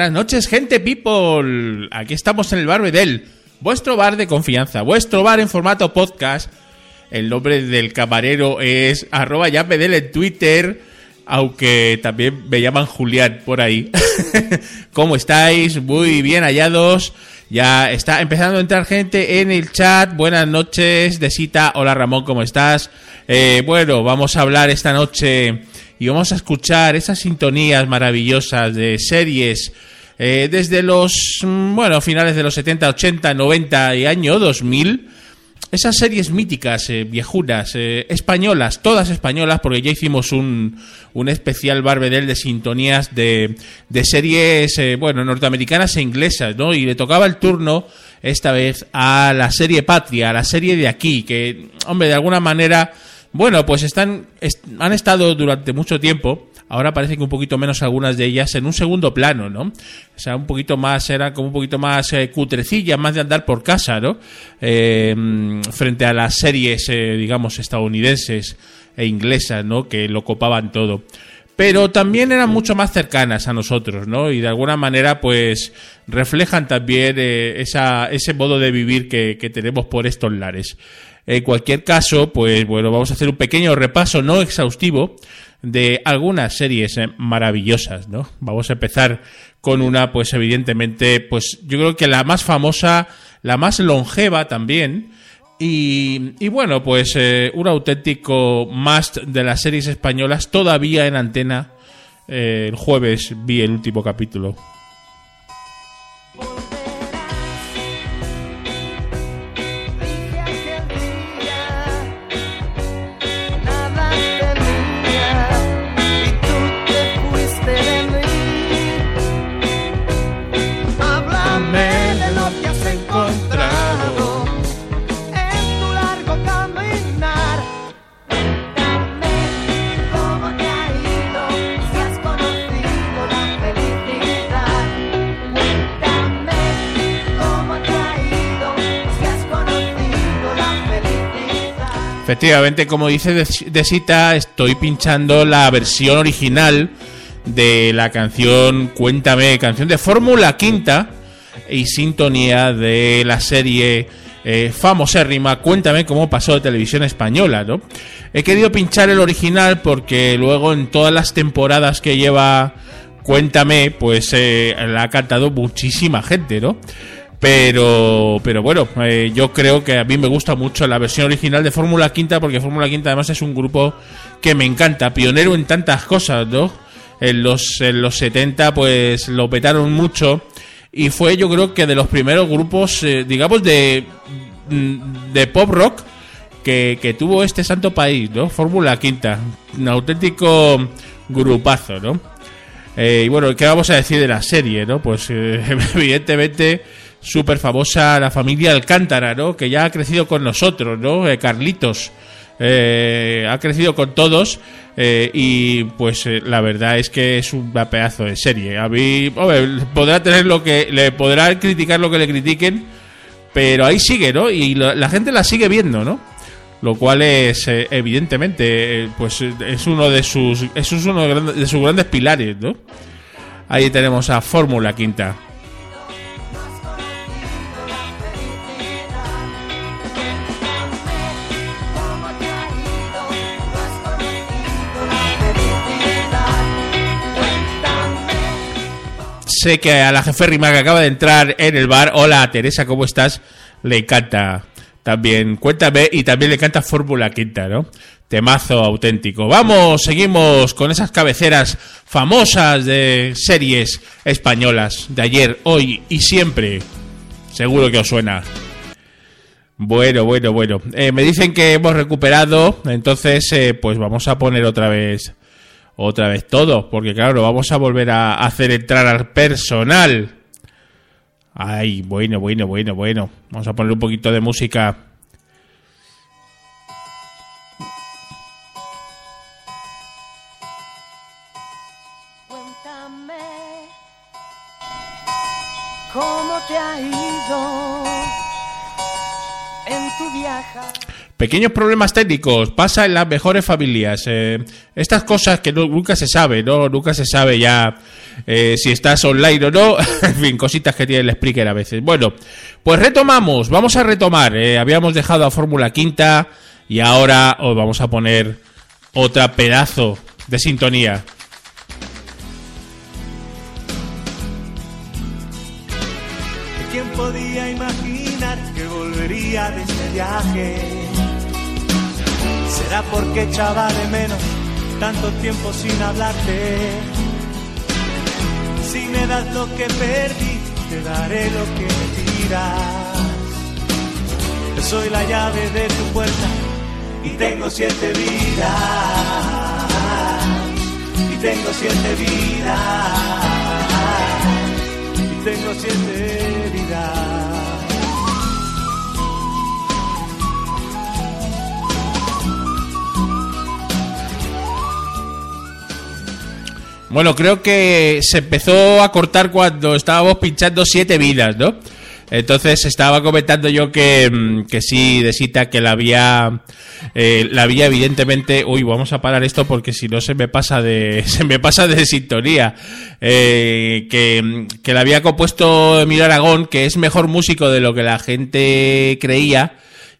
buenas noches, gente people. Aquí estamos en el Bar Bedel, vuestro bar de confianza, vuestro bar en formato podcast. El nombre del camarero es arroba ya en Twitter, aunque también me llaman Julián por ahí. ¿Cómo estáis? Muy bien hallados. Ya está empezando a entrar gente en el chat. Buenas noches, Desita. Hola Ramón, ¿cómo estás? Eh, bueno, vamos a hablar esta noche y vamos a escuchar esas sintonías maravillosas de series eh, desde los, mm, bueno, finales de los 70, 80, 90 y año 2000. Esas series míticas, eh, viejunas, eh, españolas, todas españolas, porque ya hicimos un, un especial Barbedel de sintonías de, de series, bueno, norteamericanas e inglesas, ¿no? Y le tocaba el turno esta vez a la serie Patria, a la serie de aquí, que, hombre, de alguna manera bueno, pues están, han estado durante mucho tiempo. Ahora parece que un poquito menos algunas de ellas en un segundo plano, ¿no? O sea, un poquito más, eran como un poquito más eh, cutrecillas, más de andar por casa, ¿no? Eh, frente a las series, eh, digamos, estadounidenses e inglesas, ¿no? Que lo copaban todo pero también eran mucho más cercanas a nosotros, ¿no? Y de alguna manera, pues, reflejan también esa, ese modo de vivir que, que tenemos por estos lares. En cualquier caso, pues bueno, vamos a hacer un pequeño repaso no exhaustivo de algunas series eh, maravillosas, ¿no? Vamos a empezar con una, pues evidentemente, pues yo creo que la más famosa, la más longeva también, y, bueno, pues eh, un auténtico must de las series españolas todavía en antena. Eh, el jueves vi el último capítulo. Efectivamente, como dice Desita, estoy pinchando la versión original de la canción Cuéntame, canción de Fórmula Quinta y sintonía de la serie eh, famosérrima Cuéntame cómo pasó de televisión española, ¿no? He querido pinchar el original porque luego en todas las temporadas que lleva Cuéntame, pues eh, la ha cantado muchísima gente, ¿no? Pero, pero bueno, eh, yo creo que a mí me gusta mucho la versión original de Fórmula Quinta, porque Fórmula Quinta además es un grupo que me encanta, pionero en tantas cosas, ¿no? En los, en los 70 pues lo petaron mucho y fue yo creo que de los primeros grupos, eh, digamos, de, mm, de pop rock que, que tuvo este santo país, ¿no? Fórmula Quinta, un auténtico grupazo, ¿no? Eh, y bueno, ¿qué vamos a decir de la serie, no? Pues evidentemente súper famosa la familia Alcántara, ¿no? Que ya ha crecido con nosotros, ¿no? Eh, Carlitos. Eh, ha crecido con todos eh, y pues la verdad es que es un pedazo de serie. A mí, podrá tener lo que le podrá criticar lo que le critiquen, pero ahí sigue, ¿no? Y la, gente la sigue viendo, ¿no? Lo cual es evidentemente, pues es uno de sus, es uno de sus grandes pilares, ¿no? Ahí tenemos a Fórmula Quinta. Sé que a la jeférrima que acaba de entrar en el bar, hola Teresa, ¿cómo estás? Le encanta también, cuéntame, y también le encanta Fórmula Quinta, ¿no? Temazo auténtico. Vamos, seguimos con esas cabeceras famosas de series españolas de ayer, hoy y siempre. Seguro que os suena. Bueno, bueno, bueno. Eh, me dicen que hemos recuperado, entonces eh, pues vamos a poner otra vez otra vez todo, porque claro, vamos a volver a hacer entrar al personal. Ay, bueno, bueno, bueno, bueno. Vamos a poner un poquito de música. Pequeños problemas técnicos, pasa en las mejores familias. Eh, estas cosas que nunca se sabe, ¿no? Nunca se sabe ya eh, si estás online o no. en fin, cositas que tiene el explicar a veces. Bueno, pues retomamos, vamos a retomar. Eh, habíamos dejado a Fórmula Quinta y ahora os vamos a poner otra pedazo de sintonía. ¿Quién podía imaginar que volvería de este viaje? Será porque echaba de menos tanto tiempo sin hablarte. Si me das lo que perdí, te daré lo que me tiras. soy la llave de tu puerta y tengo siete vidas. Y tengo siete vidas. Y tengo siete vidas. Bueno, creo que se empezó a cortar cuando estábamos pinchando siete vidas, ¿no? Entonces estaba comentando yo que, mm, que sí, de cita, que la había, eh, la había evidentemente, uy, vamos a parar esto porque si no se me pasa de, se me pasa de sintonía, eh, que, mm, que la había compuesto Emilio Aragón, que es mejor músico de lo que la gente creía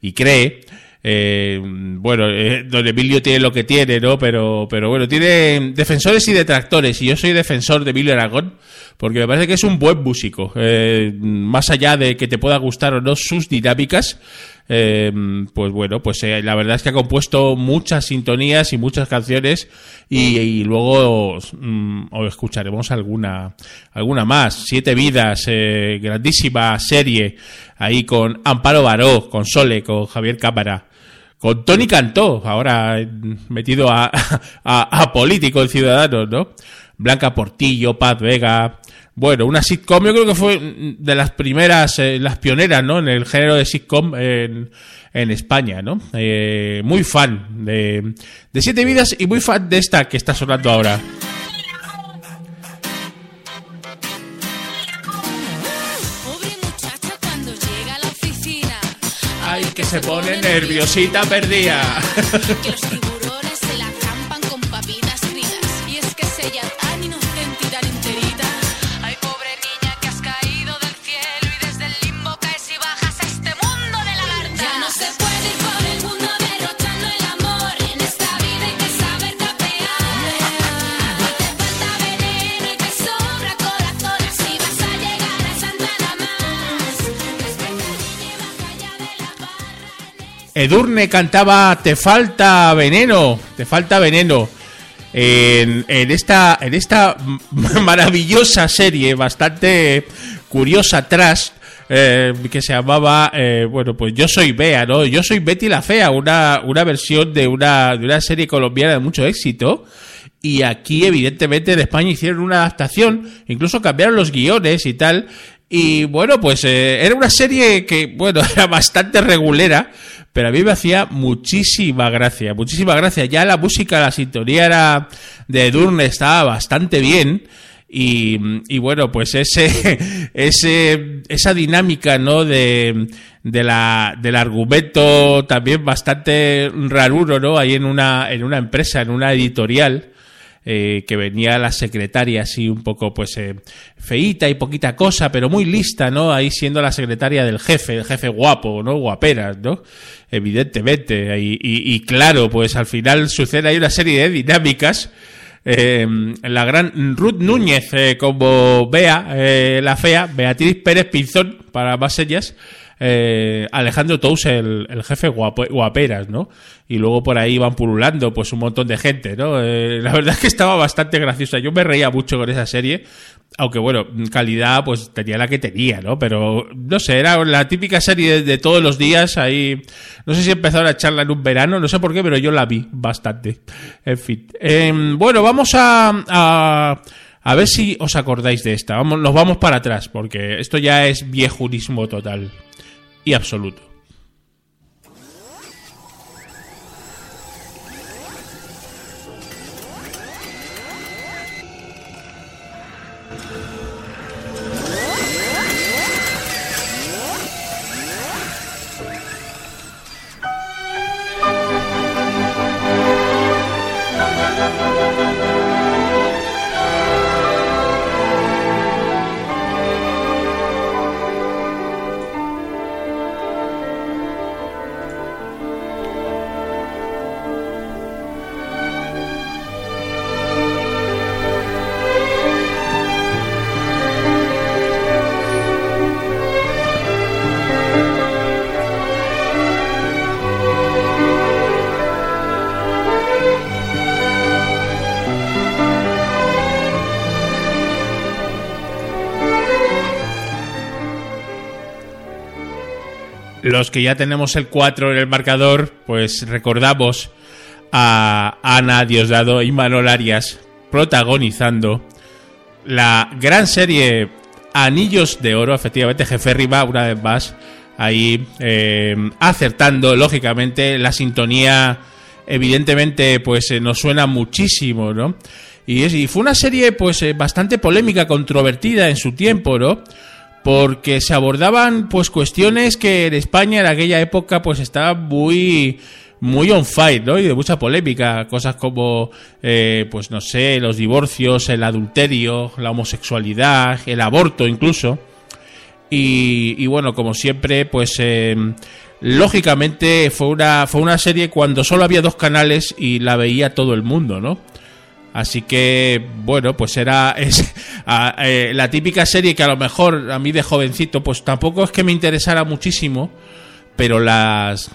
y cree, eh, bueno, eh, don Emilio tiene lo que tiene, ¿no? Pero, pero bueno, tiene defensores y detractores. Y yo soy defensor de Emilio Aragón, porque me parece que es un buen músico. Eh, más allá de que te pueda gustar o no sus dinámicas, eh, pues bueno, pues eh, la verdad es que ha compuesto muchas sintonías y muchas canciones y, luego mm, os escucharemos alguna, alguna más. Siete vidas, eh, grandísima serie ahí con Amparo Baró, con Sole, con Javier Cámara con Tony Cantó, ahora metido a, a, político en Ciudadanos, ¿no? Blanca Portillo, Paz Vega. Bueno, una sitcom, yo creo que fue de las primeras, eh, las pioneras, ¿no? En el género de sitcom en, en España, ¿no? Eh, muy fan de, de Siete Vidas y muy fan de esta que está sonando ahora. Se pone nerviosita perdida. Edurne cantaba Te falta veneno, te falta veneno. En, esta, en esta maravillosa serie, bastante curiosa, trash, eh, que se llamaba, eh, bueno, pues Yo soy Bea, ¿no? Yo soy Betty la Fea, una, una versión de una, de una serie colombiana de mucho éxito. Y aquí, evidentemente, en España hicieron una adaptación, incluso cambiaron los guiones y tal. Y bueno, pues eh, era una serie que, bueno, era bastante regulera, pero a mí me hacía muchísima gracia, muchísima gracia. Ya la música, la sintonía era de Durne estaba bastante bien. Y, y, bueno, pues ese, ese, esa dinámica, ¿no? De, de la, del argumento también bastante raruro, ¿no? Ahí en una, en una empresa, en una editorial, eh, que venía la secretaria así un poco pues eh, y poquita cosa, pero muy lista, ¿no? Ahí siendo la secretaria del jefe, el jefe guapo, ¿no? Guaperas, ¿no? Evidentemente. Y, y, claro, pues al final sucede ahí una serie de dinámicas. Eh, la gran Ruth Núñez como Bea, la fea, Beatriz Pérez Pinzón, para más ellas, eh, Alejandro Tous, el, jefe guaperas, ¿no? Y luego por ahí iban pululando, pues un montón de gente, ¿no? Eh, la verdad es que estaba bastante graciosa. Yo me reía mucho con esa serie, aunque bueno, calidad pues tenía la que tenía, ¿no? Pero no sé, era la típica serie de, todos los días ahí. No sé si empezaron a echarla en un verano, no sé por qué, pero yo la vi bastante. En fin. Em, bueno, vamos a, a ver si os acordáis de esta. Vamos, nos vamos para atrás, porque esto ya es viejurismo total y absoluto. Los que ya tenemos el 4 en el marcador, pues recordamos a Ana Diosdado y Manuel Arias protagonizando la gran serie Anillos de Oro, efectivamente, Jefe Riva, una vez más, ahí eh, acertando, lógicamente, la sintonía, evidentemente, pues eh, nos suena muchísimo, ¿no? Y fue una serie, pues, eh, bastante polémica, controvertida en su tiempo, ¿no? Porque se abordaban, pues, cuestiones que en España en aquella época, pues, estaban muy muy on fire, ¿no? Y de mucha polémica, cosas como, eh, pues no sé, los divorcios, el adulterio, la homosexualidad, el aborto incluso. Y, bueno, como siempre, pues eh, lógicamente fue una, fue una serie cuando solo había dos canales y la veía todo el mundo, ¿no? Así que, bueno, pues era es, eh, la típica serie que a lo mejor a mí de jovencito, pues tampoco es que me interesara muchísimo, pero las,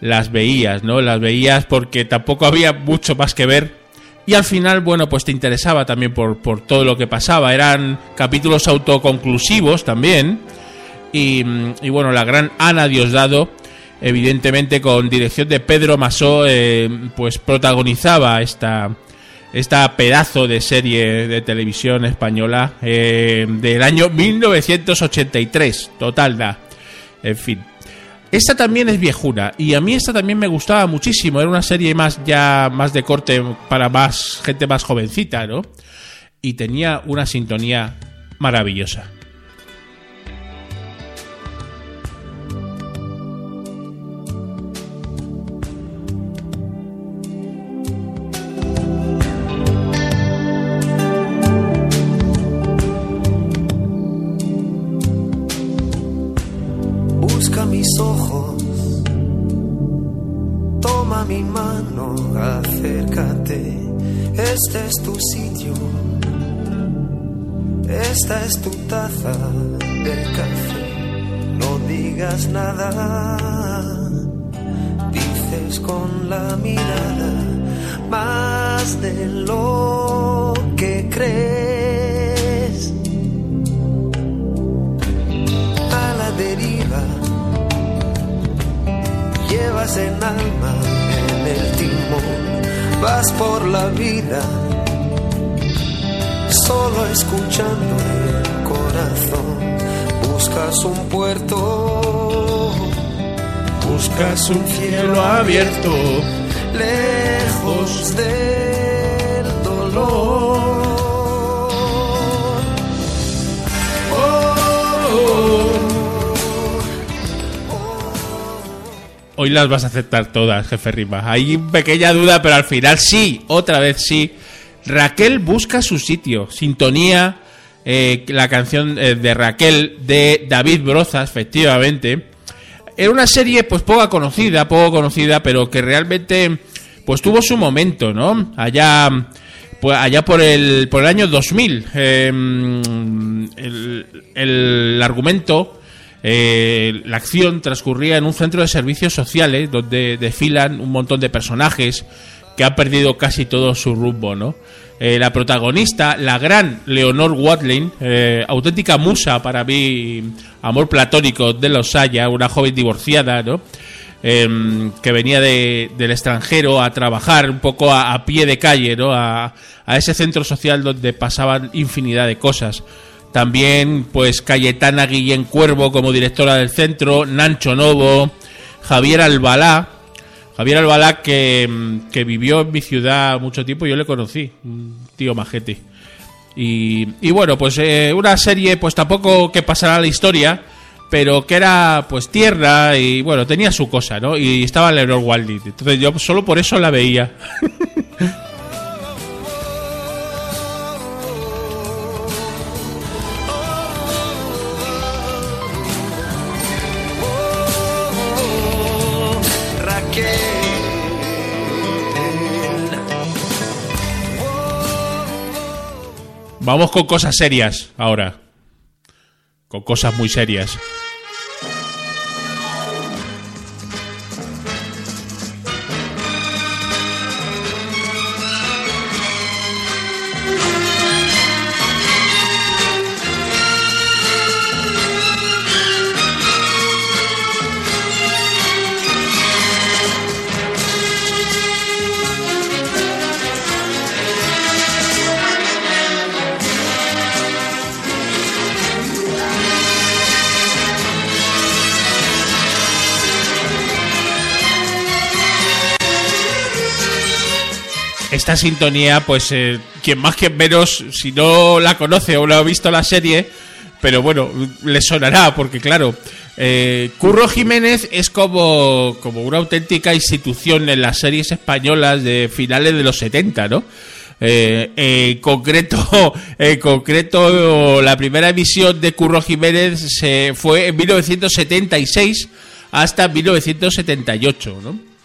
las veías, ¿no? Las veías porque tampoco había mucho más que ver. Y al final, bueno, pues te interesaba también por, por todo lo que pasaba. Eran capítulos autoconclusivos también. Y, bueno, la gran Ana Diosdado, evidentemente con dirección de Pedro Masó, eh, pues protagonizaba esta, esta pedazo de serie de televisión española eh, del año 1983. Total, da. En fin. Esta también es viejuna y a mí esta también me gustaba muchísimo. Era una serie más ya más de corte para más gente más jovencita, ¿no? Y tenía una sintonía maravillosa. nada. Dices con la mirada más de lo que crees. A la deriva llevas en alma en el timón, vas por la vida solo escuchando el corazón buscas un puerto las vas a aceptar todas, jefe Rima. Hay pequeña duda, pero al final sí, otra vez sí. Raquel busca su sitio. Sintonía, eh, la canción eh, de Raquel de David Brozas, efectivamente. Era una serie pues poco conocida, poco conocida, pero que realmente pues tuvo su momento, ¿no? Allá pues allá por el por el año 2000 em, el, el argumento eh, la acción transcurría en un centro de servicios sociales donde desfilan un montón de personajes que han perdido casi todo su rumbo, ¿no? Eh, la protagonista, la gran Leonor Watling, eh, auténtica musa para mí, amor platónico de los Saya, una joven divorciada, ¿no? Em, que venía del extranjero a trabajar un poco a, pie de calle, ¿no? A, a ese centro social donde pasaban infinidad de cosas. También, pues, Cayetana Guillén Cuervo como directora del centro, Nancho Novo, Javier Albalá. Javier Albalá que, que vivió en mi ciudad mucho tiempo, yo le conocí, un tío majete. Y, y bueno, pues eh, una serie, pues tampoco que pasará la historia, pero que era pues tierna y bueno, tenía su cosa, ¿no? Y estaba Leonor Waldy. Entonces yo solo por eso la veía. Vamos con cosas serias ahora. Con cosas muy serias. Esta sintonía, pues eh, quien más que menos, si no la conoce o no ha visto la serie, pero bueno, le sonará, porque claro, eh, Curro Jiménez es como, como una auténtica institución en las series españolas de finales de los 70, ¿no? Eh, en concreto, en concreto, la primera emisión de Curro Jiménez se fue en 1976 hasta 1978, ¿no?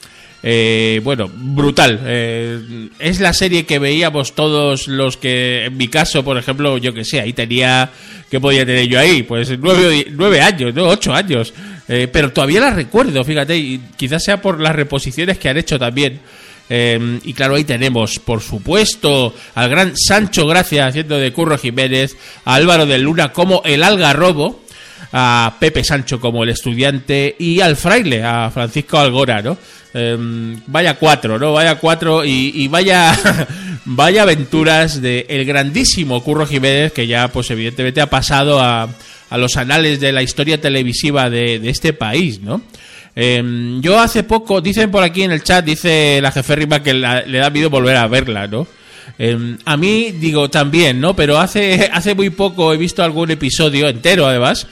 Eh, bueno, brutal. Eh, es la serie que veíamos todos los que, en mi caso, por ejemplo, yo que sé, ahí tenía, ¿qué podía tener yo ahí? Pues nueve, años, ¿no? Ocho años. Eh, pero todavía la recuerdo, fíjate, y quizás sea por las reposiciones que han hecho también. y claro, ahí tenemos, por supuesto, al gran Sancho Gracia haciendo de Curro Jiménez, a Álvaro de Luna como el algarrobo, a Pepe Sancho como el estudiante y al fraile, a Francisco Algora, ¿no? Em, vaya cuatro, ¿no? Vaya cuatro y, vaya vaya aventuras de el grandísimo Curro Jiménez que ya pues evidentemente ha pasado a, a los anales de la historia televisiva de, este país, ¿no? Em, yo hace poco, dicen por aquí en el chat, dice la jeférrima que le da miedo volver a verla, ¿no? Em, a mí digo también, ¿no? Pero hace, hace muy poco he visto algún episodio entero, además,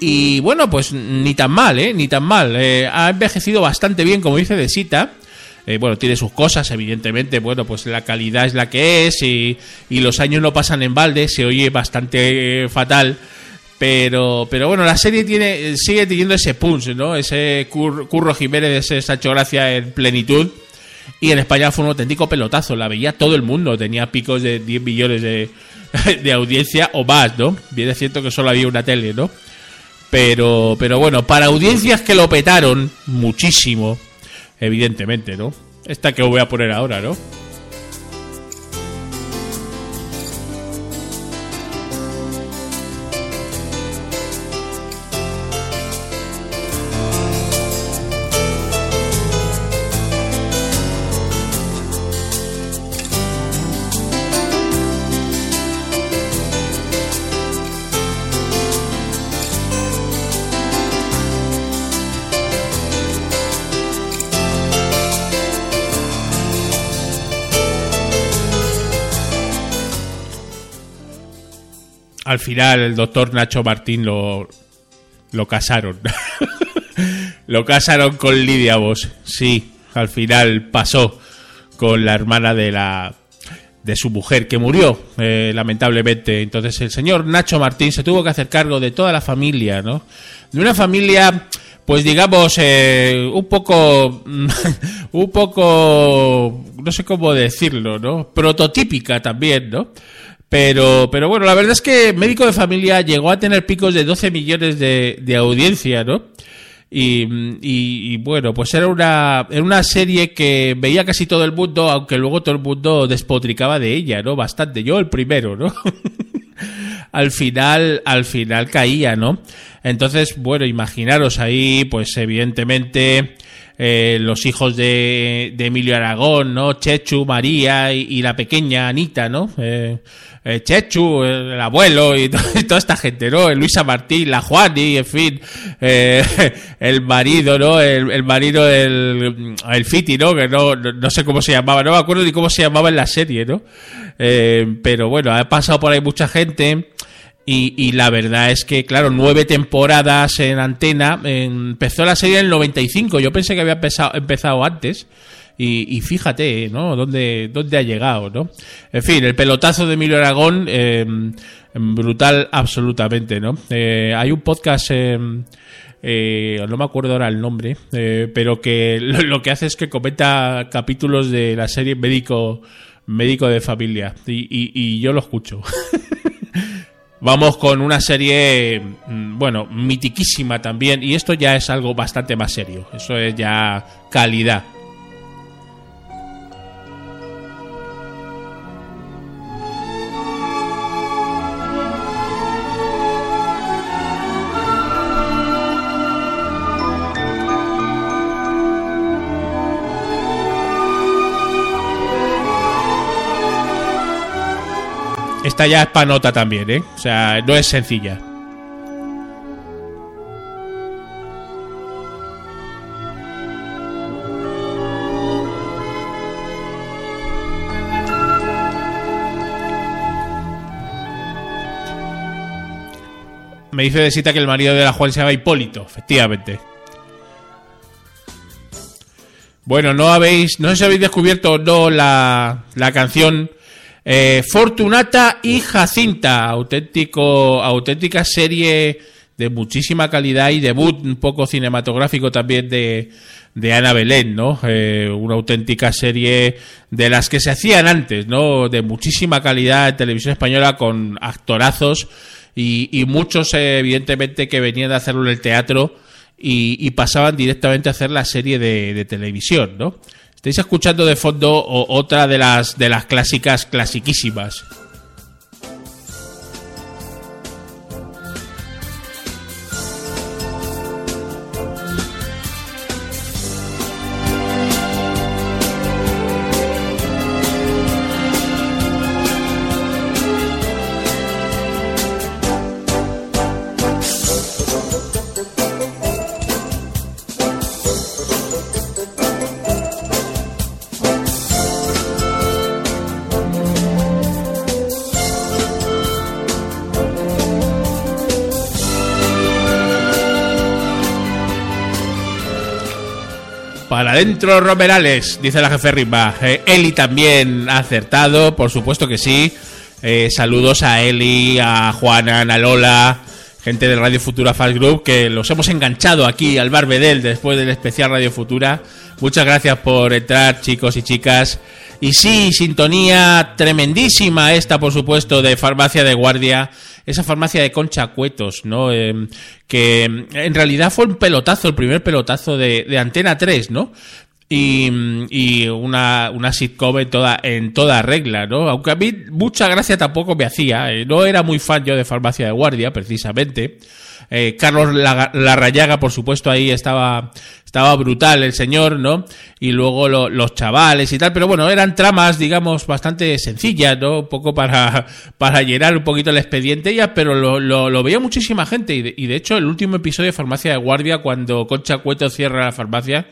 y, bueno, pues ni tan mal, ¿eh? Ni tan mal. Eh, ha envejecido bastante bien, como dice de Sita. Eh, bueno, tiene sus cosas, evidentemente. Bueno, pues la calidad es la que es y, los años no pasan en balde. Se oye bastante fatal. Pero, pero bueno, la serie tiene sigue teniendo ese punch, ¿no? Ese Curro Jiménez, ese Sancho Gracia en plenitud. Y en España fue un auténtico pelotazo. La veía todo el mundo. Tenía picos de 10 millones de, de audiencia o más, ¿no? Viene cierto que solo había una tele, ¿no? Pero, pero bueno, para audiencias que lo petaron muchísimo, evidentemente, ¿no? Esta que os voy a poner ahora, ¿no? Final el doctor Nacho Martín lo, lo casaron. lo casaron con Lidia Vos. Sí, al final pasó con la hermana de la de su mujer que murió eh, lamentablemente entonces el señor Nacho Martín se tuvo que hacer cargo de toda la familia no de una familia pues digamos eh, un poco un poco no sé cómo decirlo no prototípica también no pero, pero bueno, la verdad es que Médico de Familia llegó a tener picos de 12 millones de, de audiencia, ¿no? Y, y, bueno, pues era una, era una serie que veía casi todo el mundo, aunque luego todo el mundo despotricaba de ella, ¿no? Bastante. Yo el primero, ¿no? al final, al final caía, ¿no? Entonces, bueno, imaginaros ahí, pues evidentemente, eh, los hijos de, de, Emilio Aragón, ¿no? Chechu, María y, la pequeña Anita, ¿no? Eh, eh, Chechu, el, abuelo y, toda esta gente, ¿no? Luisa Martín, la Juani, en fin, eh, el marido, ¿no? El, marido del el Fiti, ¿no? Que no, no, sé cómo se llamaba, no me acuerdo ni cómo se llamaba en la serie, ¿no? Eh, pero bueno, ha pasado por ahí mucha gente. Y, y, la verdad es que, claro, nueve temporadas en antena. Empezó la serie en el 95. Yo pensé que había empezado, empezado antes. Y, fíjate, ¿no? ¿Dónde, ¿Dónde ha llegado, no? En fin, el pelotazo de Emilio Aragón, eh, brutal absolutamente, ¿no? Eh, hay un podcast... Eh, no me acuerdo ahora el nombre, pero que lo, que hace es que comenta capítulos de la serie Médico, médico de Familia y, y yo lo escucho. Vamos con una serie, mm, bueno, mitiquísima también y esto ya es algo bastante más serio, eso es ya calidad. Esta ya es panota también, ¿eh? O sea, no es sencilla. Me dice de cita que el marido de la Juan se llama Hipólito, efectivamente. Bueno, no habéis. No sé si habéis descubierto o no la, la canción eh, Fortunata y Jacinta, auténtico, auténtica serie de muchísima calidad y debut un poco cinematográfico también de, de Ana Belén, ¿no? Eh, una auténtica serie de las que se hacían antes, ¿no? De muchísima calidad en televisión española con actorazos y, muchos, eh, evidentemente, que venían de hacerlo en el teatro y, pasaban directamente a hacer la serie de, de televisión, ¿no? Estáis escuchando de fondo otra de las, de las clásicas clasiquísimas. Adentro, Romerales, dice la jefe Rimba. Eh, Eli también ha acertado, por supuesto que sí. Eh, saludos a Eli, a Juana, a Lola, gente del Radio Futura Fast Group, que los hemos enganchado aquí al Bar Bedel después del especial Radio Futura. Muchas gracias por entrar, chicos y chicas. Y sí, sintonía tremendísima esta, por supuesto, de Farmacia de Guardia esa farmacia de Concha Cuetos, ¿no? Em, que en realidad fue un pelotazo, el primer pelotazo de Antena 3, ¿no? Y, y, una, una sitcom en toda, en toda regla, ¿no? Aunque a mí mucha gracia tampoco me hacía, eh, no era muy fan yo de Farmacia de Guardia, precisamente. Eh, Carlos Larrayaga, por supuesto, ahí estaba, estaba brutal el señor, ¿no? Y luego los chavales y tal, pero bueno, eran tramas, digamos, bastante sencillas, ¿no? Un poco para, para llenar un poquito el expediente ya, pero lo, lo, veía muchísima gente y y de, hecho el último episodio de Farmacia de Guardia, cuando Concha Cueto cierra la farmacia,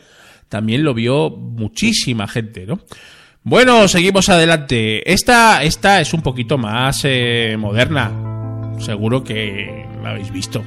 también lo vio muchísima gente, ¿no? Bueno, seguimos adelante. Esta, esta es un poquito más eh, moderna. Seguro que la habéis visto.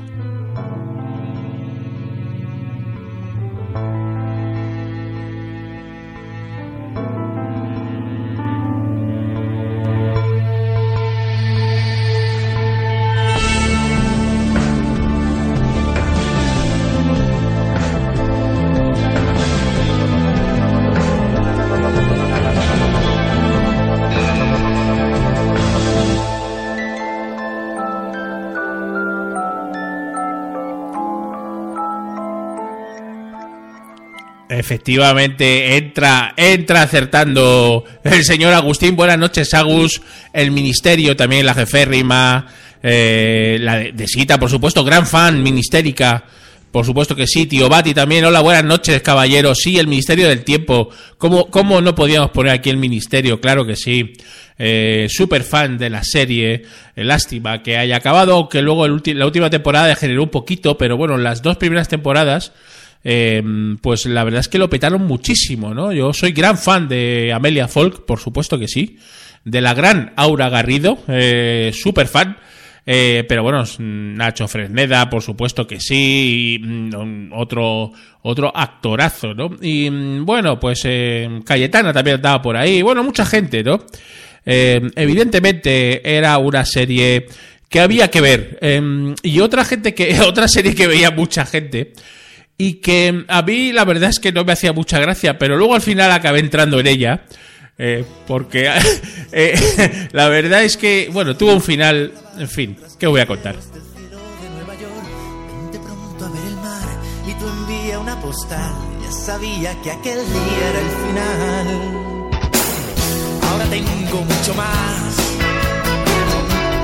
Efectivamente, entra, entra acertando el señor Agustín. Buenas noches, Agus. El ministerio también, la jeférrima. Eh, la de, Sita, por supuesto, gran fan, ministérica. Por supuesto que sí, tío Bati también. Hola, buenas noches, caballero. Sí, el Ministerio del Tiempo. ¿Cómo, cómo no podíamos poner aquí el Ministerio? Claro que sí. Eh, super fan de la serie. Lástima que haya acabado, que luego la última temporada generó un poquito, pero bueno, las dos primeras temporadas eh, pues la verdad es que lo petaron muchísimo, ¿no? Yo soy gran fan de Amelia Folk, por supuesto que sí, de la gran Aura Garrido, eh, súper fan. Eh, pero bueno, Nacho Fresneda, por supuesto que sí, y, mm, otro, otro actorazo, ¿no? Y mm, bueno, pues eh, Cayetana también estaba por ahí, bueno, mucha gente, ¿no? Eh, evidentemente era una serie que había que ver. Em, y otra gente que, otra serie que veía mucha gente y que a mí la verdad es que no me hacía mucha gracia, pero luego al final acabé entrando en ella. Eh, porque eh, la verdad es que, bueno, tuvo un final, en fin, ¿qué voy a contar? Ya sabía que aquel día era el final. Ahora tengo mucho más.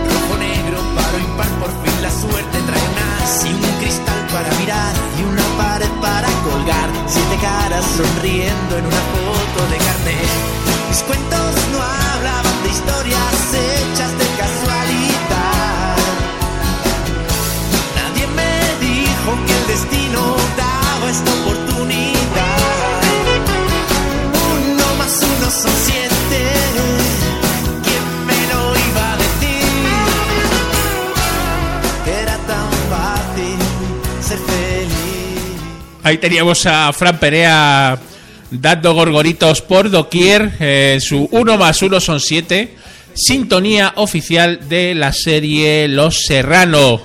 Rojo negro, paro impar, por fin la suerte trae más. Y un cristal para mirar y una para colgar. Siete caras sonriendo en una foto de carnet. Mis cuentos no hablaban de historias hechas de casualidad. Nadie me dijo que el destino daba esta oportunidad. Uno más uno son siete. Ahí teníamos a Fran Perea dando gorgoritos por doquier. Eh, su 1 más 1 son 7. Sintonía oficial de la serie Los Serrano.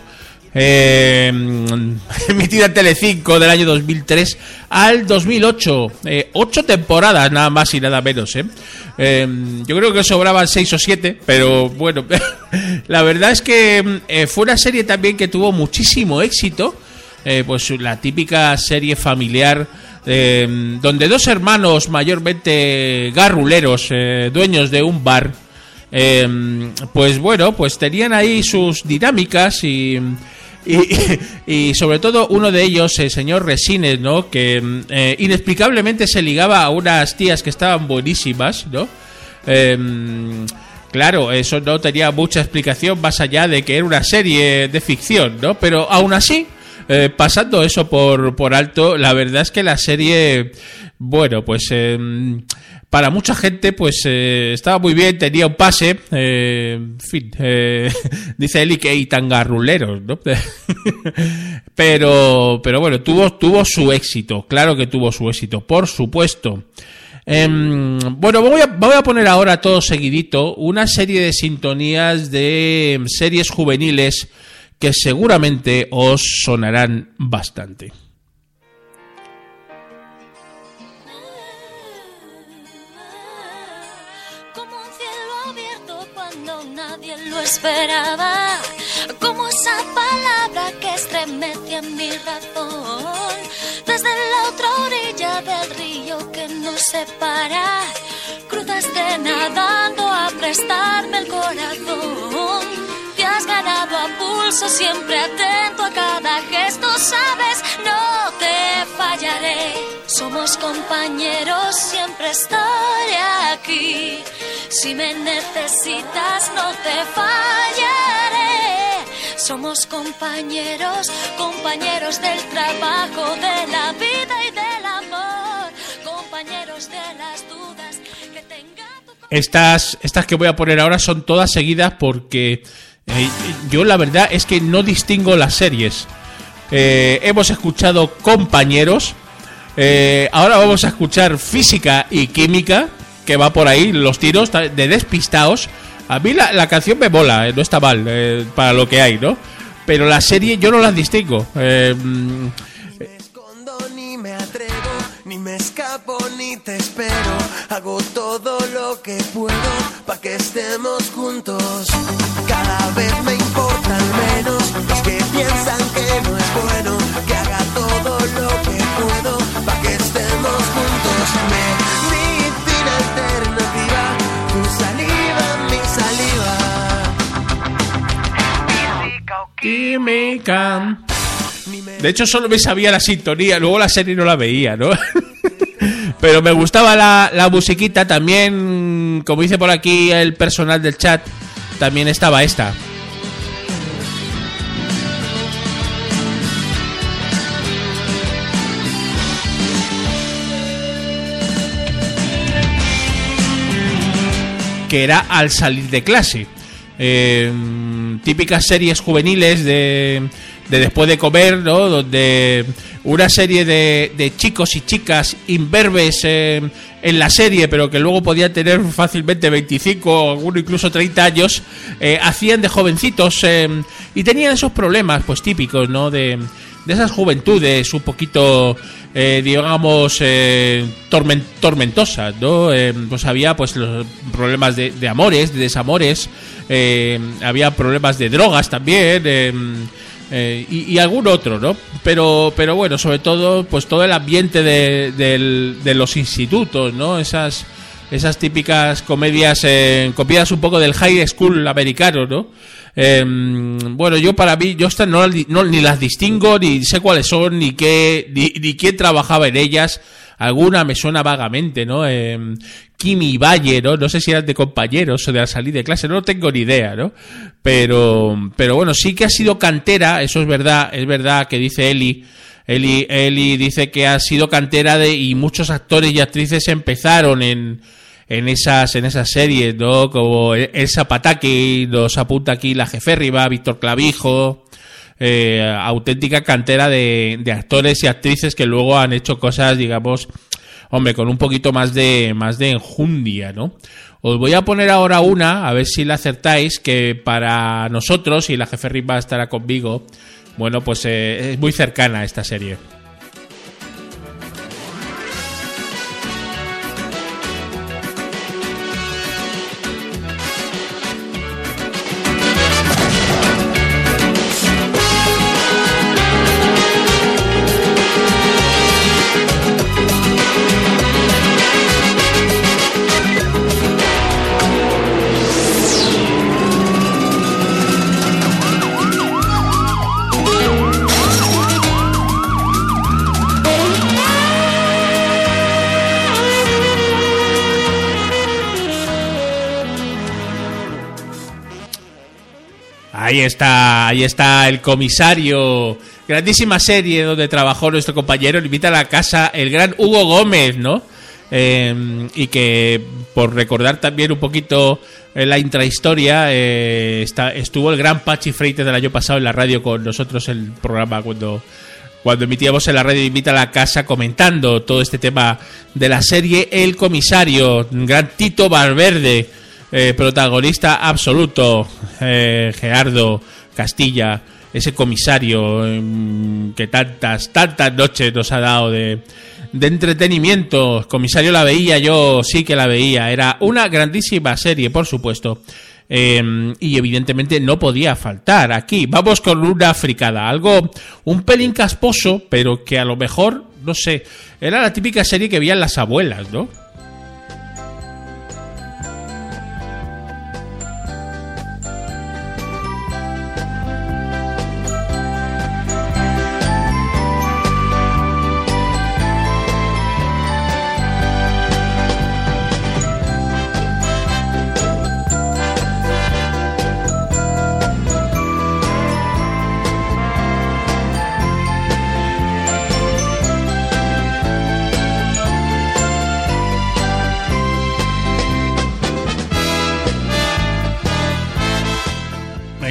Eh, emitida en Telecinco del año 2003 al 2008. Eh, ocho temporadas, nada más y nada menos. ¿eh? Yo creo que sobraban seis o siete, pero bueno, la verdad es que fue una serie también que tuvo muchísimo éxito. Eh, pues la típica serie familiar eh, donde dos hermanos mayormente garruleros, eh, dueños de un bar, pues bueno, pues tenían ahí sus dinámicas y, y, sobre todo uno de ellos, el señor Resines, ¿no? Que inexplicablemente se ligaba a unas tías que estaban buenísimas, ¿no? Eh, claro, eso no tenía mucha explicación más allá de que era una serie de ficción, ¿no? Pero aún así, eh, pasando eso por, por alto, la verdad es que la serie, bueno, pues eh, para mucha gente, pues eh, estaba muy bien, tenía un pase, eh, en fin, dice Eli que hay tan garruleros, ¿no? pero, pero bueno, tuvo, tuvo su éxito, claro que tuvo su éxito, por supuesto. Em, bueno, voy a, voy a poner ahora todo seguidito una serie de sintonías de series juveniles que seguramente os sonarán bastante. Como un cielo abierto cuando nadie lo esperaba. Como esa palabra que estremece en mi razón. Desde la otra orilla del río que nos separa. Cruzaste nadando a prestarme el corazón. Ganado a pulso, siempre atento a cada gesto, sabes, no te fallaré. Somos compañeros, siempre estaré aquí. Si me necesitas, no te fallaré. Somos compañeros, compañeros del trabajo, de la vida y del amor. Compañeros de las dudas que tenga tu Estas, estas que voy a poner ahora son todas seguidas porque eh, yo la verdad es que no distingo las series. Eh, hemos escuchado compañeros. eh, ahora vamos a escuchar física y química, que va por ahí, los tiros de despistados. A mí la, canción me mola, no está mal para lo que hay, ¿no? Pero la serie yo no las distingo. Eh, mm, atrevo, ni me escapo ni te espero. Hago todo lo que puedo para que estemos juntos. Piensan que no es bueno. Que haga todo lo que puedo para que estemos juntos. Medicina alternativa, tu saliva, mi saliva. química. Ni me De hecho, solo me sabía la sintonía, luego la serie no la veía, ¿no? Pero me gustaba la, la musiquita también, como dice por aquí el personal del chat, también estaba esta. Que era al salir de clase. Eh, típicas series juveniles de, de después de comer, ¿no? Donde una serie de, de chicos y chicas imberbes eh, en la serie, pero que luego podían tener fácilmente 25 o alguno incluso 30 años, eh, hacían de jovencitos y tenían esos problemas, pues típicos, ¿no? De, de esas juventudes un poquito, eh, digamos, eh, tormen- tormentosas, ¿no? Eh, pues había pues los problemas de, amores, de desamores, eh, había problemas de drogas también, eh, y, algún otro, ¿no? Pero, pero bueno, sobre todo, pues todo el ambiente de los institutos, ¿no? Esas, esas típicas comedias, eh, copiadas un poco del high school americano, ¿no? Eh, bueno, yo para mí, yo no, ni las distingo, ni sé cuáles son, ni qué, ni, ni quién trabajaba en ellas. Alguna me suena vagamente, ¿no? Eh, Kimi Valle, ¿no? No sé si eran de compañeros o de la salida de clase, no tengo ni idea, ¿no? Pero, pero bueno, sí que ha sido cantera, eso es verdad, es verdad que dice Eli. Eli, Eli dice que ha sido cantera de, y muchos actores y actrices empezaron en, en esas, en esas series, ¿no? Como El Zapataki, nos apunta aquí la Jeférriba, Víctor Clavijo, eh, auténtica cantera de, de actores y actrices que luego han hecho cosas, digamos, hombre, con un poquito más de, más de enjundia, ¿no? Os voy a poner ahora una, a ver si la acertáis, que para nosotros, y la jefe Ripa estará conmigo, bueno, pues eh, es muy cercana a esta serie. Ahí está, está el comisario. Grandísima serie donde trabajó nuestro compañero. Invita a la casa el gran Hugo Gómez, ¿no? Eh, y que por recordar también un poquito eh, la intrahistoria, eh, está, estuvo el gran Pachi Freites del año pasado en la radio con nosotros el programa cuando cuando emitíamos en la radio Invita a la Casa comentando todo este tema de la serie El Comisario, gran Tito Valverde, eh, protagonista absoluto, eh, Gerardo Castilla, ese comisario eh, que tantas, tantas noches nos ha dado de, de entretenimiento. Comisario la veía, yo sí que la veía. Era una grandísima serie, por supuesto. Eh, y evidentemente no podía faltar aquí. Vamos con una fricada, algo un pelín casposo, pero que a lo mejor, no sé, era la típica serie que veían las abuelas, ¿no?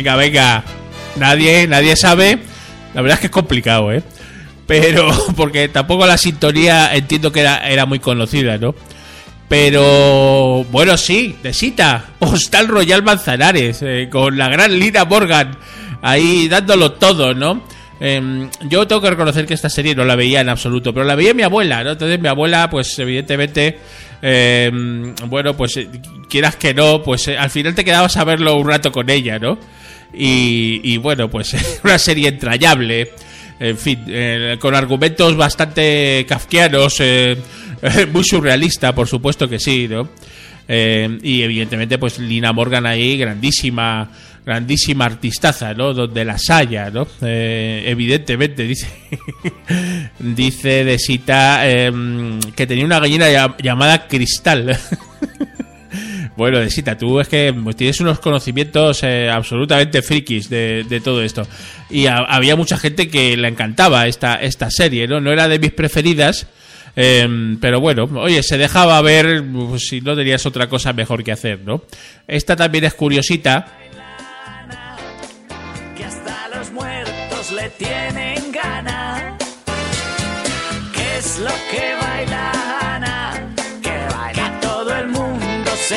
Venga, venga. Nadie, nadie sabe. La verdad es que es complicado, ¿eh? Pero, porque tampoco la sintonía entiendo que era, era muy conocida, ¿no? Pero, bueno, sí, de cita. Hostal Royal Manzanares, eh, con la gran Lina Morgan ahí dándolo todo, ¿no? Eh, yo tengo que reconocer que esta serie no la veía en absoluto, pero la veía mi abuela, ¿no? Entonces mi abuela, pues evidentemente, eh, bueno, pues quieras que no, pues eh, al final te quedabas a verlo un rato con ella, ¿no? Y, bueno, pues una serie entrañable, en fin, eh, con argumentos bastante kafkianos, eh, muy surrealista, por supuesto que sí, ¿no? Eh, y evidentemente, pues Lina Morgan ahí, grandísima, grandísima artistaza, ¿no? Donde las haya, ¿no? Evidentemente, dice, dice de Sita eh, que tenía una gallina llam- llamada Cristal. Bueno, Desita, tú es que tienes unos conocimientos eh, absolutamente frikis de, todo esto. Y ha- había mucha gente que le encantaba esta, esta serie, ¿no? No era de mis preferidas, eh, pero bueno, oye, se dejaba ver pues, si no tenías otra cosa mejor que hacer, ¿no? Esta también es curiosita. que hasta los muertos le tienen gana. ¿Qué es lo que baila Ana? Que baila todo el mundo, se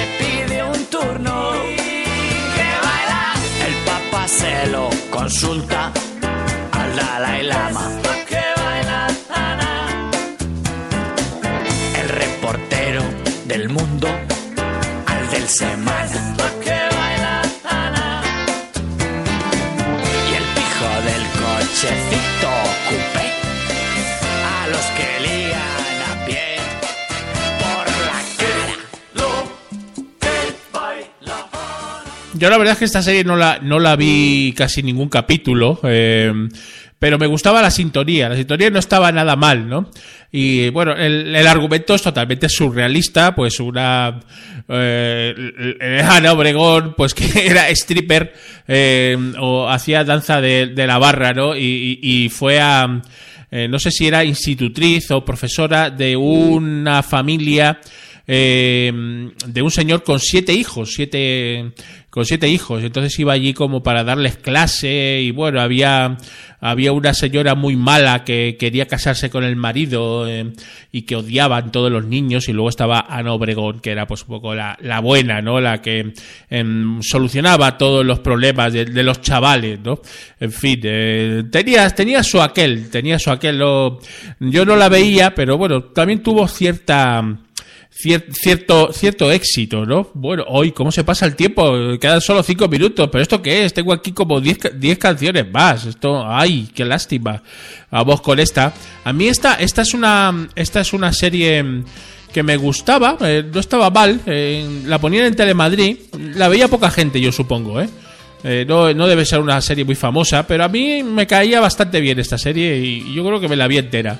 lo consulta al Dalai Lama. El reportero del mundo al del semana. Yo la verdad es que esta serie no la, no la vi casi ningún capítulo, eh, pero me gustaba la sintonía. La sintonía no estaba nada mal, ¿no? Y bueno, el, el argumento es totalmente surrealista, pues una... Eh, Ana Obregón, pues que era stripper eh, o hacía danza de, de la barra, ¿no? Y, y- y fue a... eh, no sé si era institutriz o profesora de una familia eh, de un señor con siete hijos, siete con siete hijos. Entonces iba allí como para darles clase y bueno, había, había una señora muy mala que quería casarse con el marido eh, y que odiaban todos los niños y luego estaba Ana Obregón, que era pues un poco la, la buena, ¿no? La que em, solucionaba todos los problemas de, los chavales, ¿no? En fin, eh, tenía, tenía su aquel, tenía su aquel, lo, yo no la veía, pero bueno, también tuvo cierta cierto, cierto éxito, ¿no? Bueno, hoy, ¿cómo se pasa el tiempo? Quedan solo cinco minutos, pero ¿esto qué es? Tengo aquí como diez, diez canciones más. Esto, ay, qué lástima. Vamos con esta. A mí esta, esta es una, esta es una serie que me gustaba, eh, no estaba mal, la ponían en Telemadrid, la veía poca gente, yo supongo, ¿eh? Eh, no, no, debe ser una serie muy famosa, pero a mí me caía bastante bien esta serie y yo creo que me la vi entera.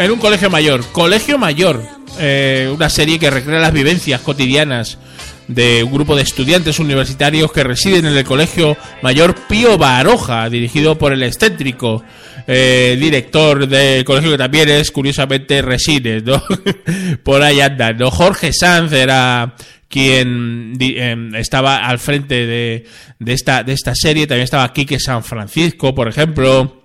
en un colegio mayor. Colegio mayor. Eh, una serie que recrea las vivencias cotidianas de un grupo de estudiantes universitarios que residen en el Colegio Mayor Pío Baroja, dirigido por el excéntrico eh, director del colegio que también es, curiosamente, reside, ¿no? por ahí anda, ¿no? Jorge Sanz era quien em, estaba al frente de, de, esta, de esta serie, también estaba Quique San Francisco, por ejemplo,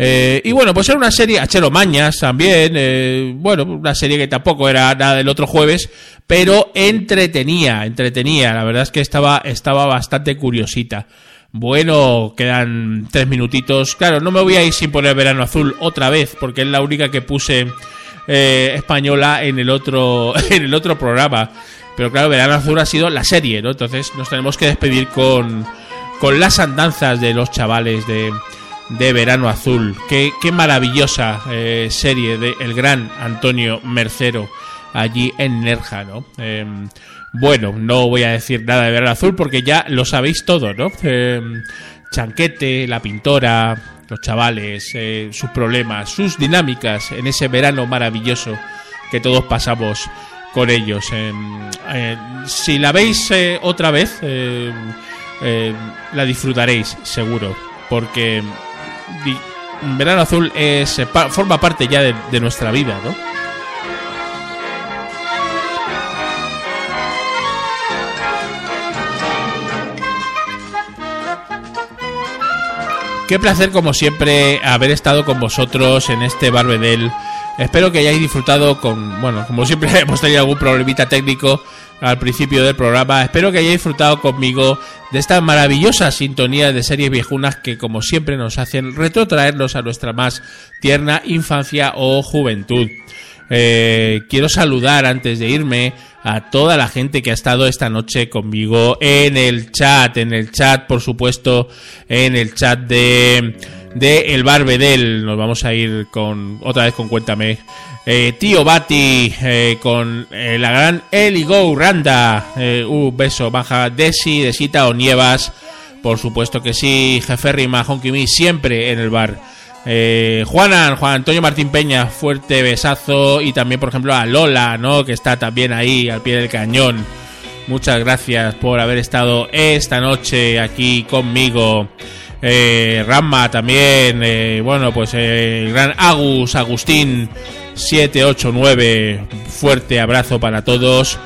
eh, y bueno, pues era una serie, Achero Mañas también, eh, bueno, una serie que tampoco era nada del otro jueves, pero entretenía, entretenía, la verdad es que estaba, estaba bastante curiosita. Bueno, quedan tres minutitos. Claro, no me voy a ir sin poner Verano Azul otra vez, porque es la única que puse eh, española en el otro, en el otro programa. Pero claro, Verano Azul ha sido la serie, ¿no? Entonces nos tenemos que despedir con, con las andanzas de los chavales de, de Verano Azul. Qué, qué maravillosa eh, serie de el gran Antonio Mercero allí en Nerja, ¿no? Em, bueno, no voy a decir nada de Verano Azul porque ya lo sabéis todo, ¿no? Em, Chanquete, la pintora, los chavales, eh, sus problemas, sus dinámicas en ese verano maravilloso que todos pasamos con ellos. Em, eh, si la veis otra vez, la disfrutaréis, seguro, porque Verano Azul es, forma parte ya de, nuestra vida, ¿no? Qué placer, como siempre, haber estado con vosotros en este Barbedel. Espero que hayáis disfrutado con, bueno, como siempre hemos tenido algún problemita técnico al principio del programa. Espero que hayáis disfrutado conmigo de esta maravillosa sintonía de series viejunas que como siempre nos hacen retrotraernos a nuestra más tierna infancia o juventud. Eh, quiero saludar antes de irme a toda la gente que ha estado esta noche conmigo en el chat, en el chat por supuesto, en el chat de, de El Barbedel. Nos vamos a ir con otra vez con Cuéntame eh, tío Bati eh, con eh, la gran Eli Go Randa. un beso, baja Desi, Desita o Nievas. Por supuesto que sí, Jefe Rima, Honkimi, siempre en el bar. Juanan, Juan Antonio Martín Peña, fuerte besazo. Y también, por ejemplo, a Lola, ¿no? Que está también ahí al pie del cañón. Muchas gracias por haber estado esta noche aquí conmigo. Eh, Ramma también, bueno, pues el gran Agus, Agustín, 789. Fuerte abrazo para todos.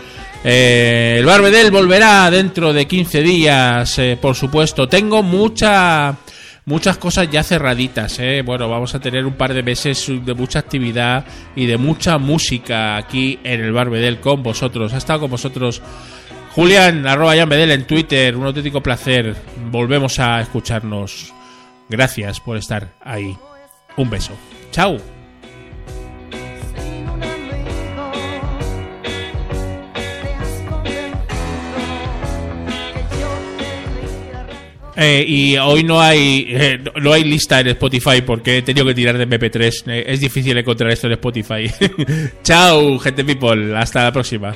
Eh, el Barbedel volverá dentro de 15 días, eh, por supuesto. Tengo mucha, muchas cosas ya cerraditas. Eh. Bueno, vamos a tener un par de meses de mucha actividad y de mucha música aquí en el Barbedel con vosotros. Ha estado con vosotros Julián, arroba Jan en Twitter, un auténtico placer. Volvemos a escucharnos. Gracias por estar ahí. Un beso. Chao. Eh, y hoy no hay eh, no hay lista en Spotify porque he tenido que tirar de MP3. Eh, es difícil encontrar esto en Spotify. Chao, gente people. Hasta la próxima.